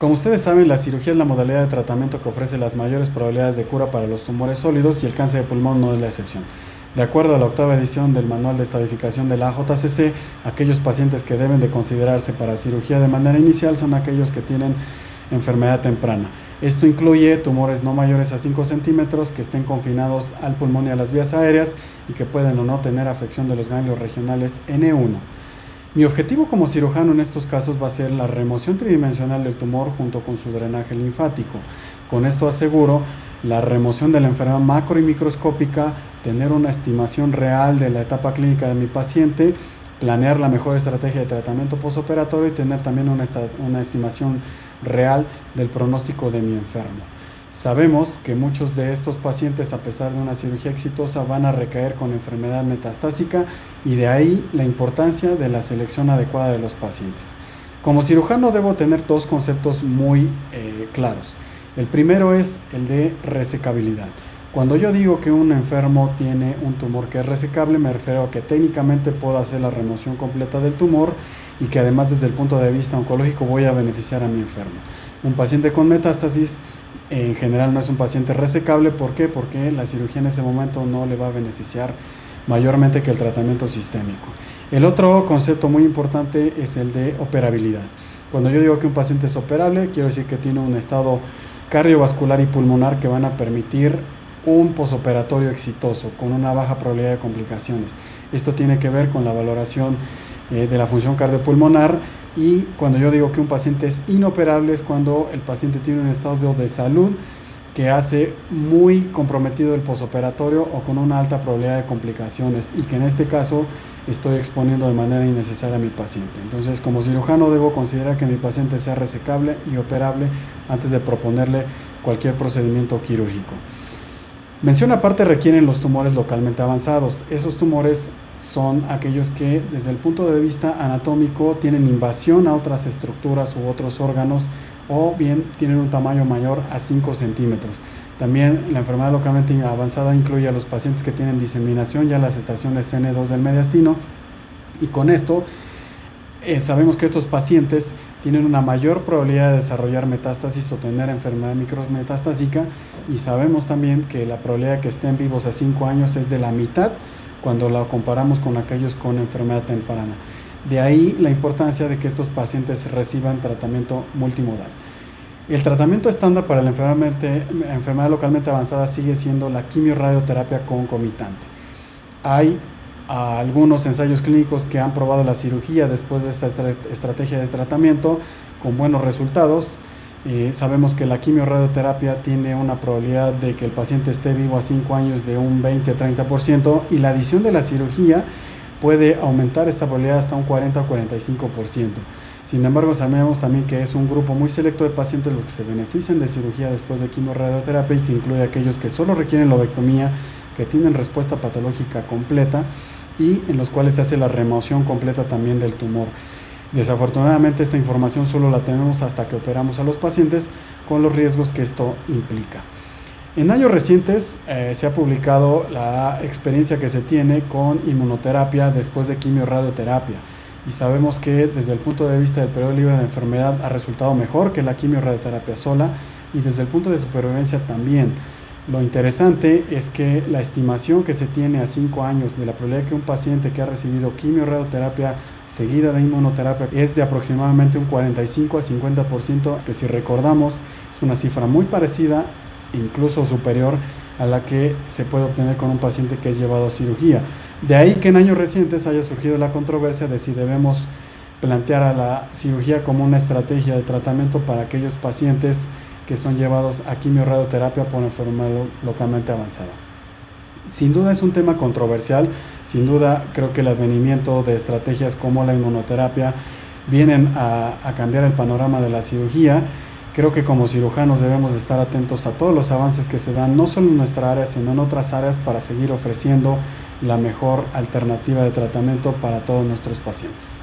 Como ustedes saben, la cirugía es la modalidad de tratamiento que ofrece las mayores probabilidades de cura para los tumores sólidos y el cáncer de pulmón no es la excepción. De acuerdo a la octava edición del Manual de Estadificación de la AJCC, aquellos pacientes que deben de considerarse para cirugía de manera inicial son aquellos que tienen enfermedad temprana. Esto incluye tumores no mayores a 5 centímetros que estén confinados al pulmón y a las vías aéreas y que pueden o no tener afección de los ganglios regionales N1. Mi objetivo como cirujano en estos casos va a ser la remoción tridimensional del tumor junto con su drenaje linfático. Con esto aseguro la remoción de la enfermedad macro y microscópica, tener una estimación real de la etapa clínica de mi paciente, planear la mejor estrategia de tratamiento postoperatorio y tener también una, una estimación real del pronóstico de mi enfermo. Sabemos que muchos de estos pacientes, a pesar de una cirugía exitosa, van a recaer con enfermedad metastásica y de ahí la importancia de la selección adecuada de los pacientes. Como cirujano debo tener dos conceptos muy eh, claros. El primero es el de resecabilidad. Cuando yo digo que un enfermo tiene un tumor que es resecable, me refiero a que técnicamente puedo hacer la remoción completa del tumor y que además desde el punto de vista oncológico voy a beneficiar a mi enfermo. Un paciente con metástasis en general no es un paciente resecable. ¿Por qué? Porque la cirugía en ese momento no le va a beneficiar mayormente que el tratamiento sistémico. El otro concepto muy importante es el de operabilidad. Cuando yo digo que un paciente es operable, quiero decir que tiene un estado cardiovascular y pulmonar que van a permitir un posoperatorio exitoso con una baja probabilidad de complicaciones. Esto tiene que ver con la valoración eh, de la función cardiopulmonar y cuando yo digo que un paciente es inoperable es cuando el paciente tiene un estado de salud que hace muy comprometido el posoperatorio o con una alta probabilidad de complicaciones y que en este caso estoy exponiendo de manera innecesaria a mi paciente. Entonces, como cirujano debo considerar que mi paciente sea resecable y operable antes de proponerle cualquier procedimiento quirúrgico. Mención aparte requieren los tumores localmente avanzados. Esos tumores son aquellos que desde el punto de vista anatómico tienen invasión a otras estructuras u otros órganos o bien tienen un tamaño mayor a 5 centímetros. También la enfermedad localmente avanzada incluye a los pacientes que tienen diseminación ya las estaciones N2 del mediastino y con esto eh, sabemos que estos pacientes tienen una mayor probabilidad de desarrollar metástasis o tener enfermedad micrometastásica y sabemos también que la probabilidad de que estén vivos a 5 años es de la mitad cuando la comparamos con aquellos con enfermedad temprana. De ahí la importancia de que estos pacientes reciban tratamiento multimodal. El tratamiento estándar para la enfermedad, localmente avanzada sigue siendo la quimiorradioterapia concomitante. Hay algunos ensayos clínicos que han probado la cirugía después de esta estrategia de tratamiento con buenos resultados. Eh, sabemos que la quimiorradioterapia tiene una probabilidad de que el paciente esté vivo a 5 años de un 20-30% y la adición de la cirugía puede aumentar esta probabilidad hasta un 40 o 45%. Sin embargo, sabemos también que es un grupo muy selecto de pacientes los que se benefician de cirugía después de quimioradioterapia y que incluye aquellos que solo requieren lobectomía, que tienen respuesta patológica completa y en los cuales se hace la remoción completa también del tumor. Desafortunadamente esta información solo la tenemos hasta que operamos a los pacientes con los riesgos que esto implica. En años recientes eh, se ha publicado la experiencia que se tiene con inmunoterapia después de quimiorradioterapia y sabemos que desde el punto de vista del periodo libre de enfermedad ha resultado mejor que la quimiorradioterapia sola y desde el punto de supervivencia también. Lo interesante es que la estimación que se tiene a 5 años de la probabilidad que un paciente que ha recibido quimiorradioterapia seguida de inmunoterapia es de aproximadamente un 45 a 50%, que si recordamos es una cifra muy parecida incluso superior a la que se puede obtener con un paciente que es llevado a cirugía. De ahí que en años recientes haya surgido la controversia de si debemos plantear a la cirugía como una estrategia de tratamiento para aquellos pacientes que son llevados a quimiorradioterapia por enfermedad localmente avanzada. Sin duda es un tema controversial, sin duda creo que el advenimiento de estrategias como la inmunoterapia vienen a, a cambiar el panorama de la cirugía Creo que como cirujanos debemos estar atentos a todos los avances que se dan, no solo en nuestra área, sino en otras áreas, para seguir ofreciendo la mejor alternativa de tratamiento para todos nuestros pacientes.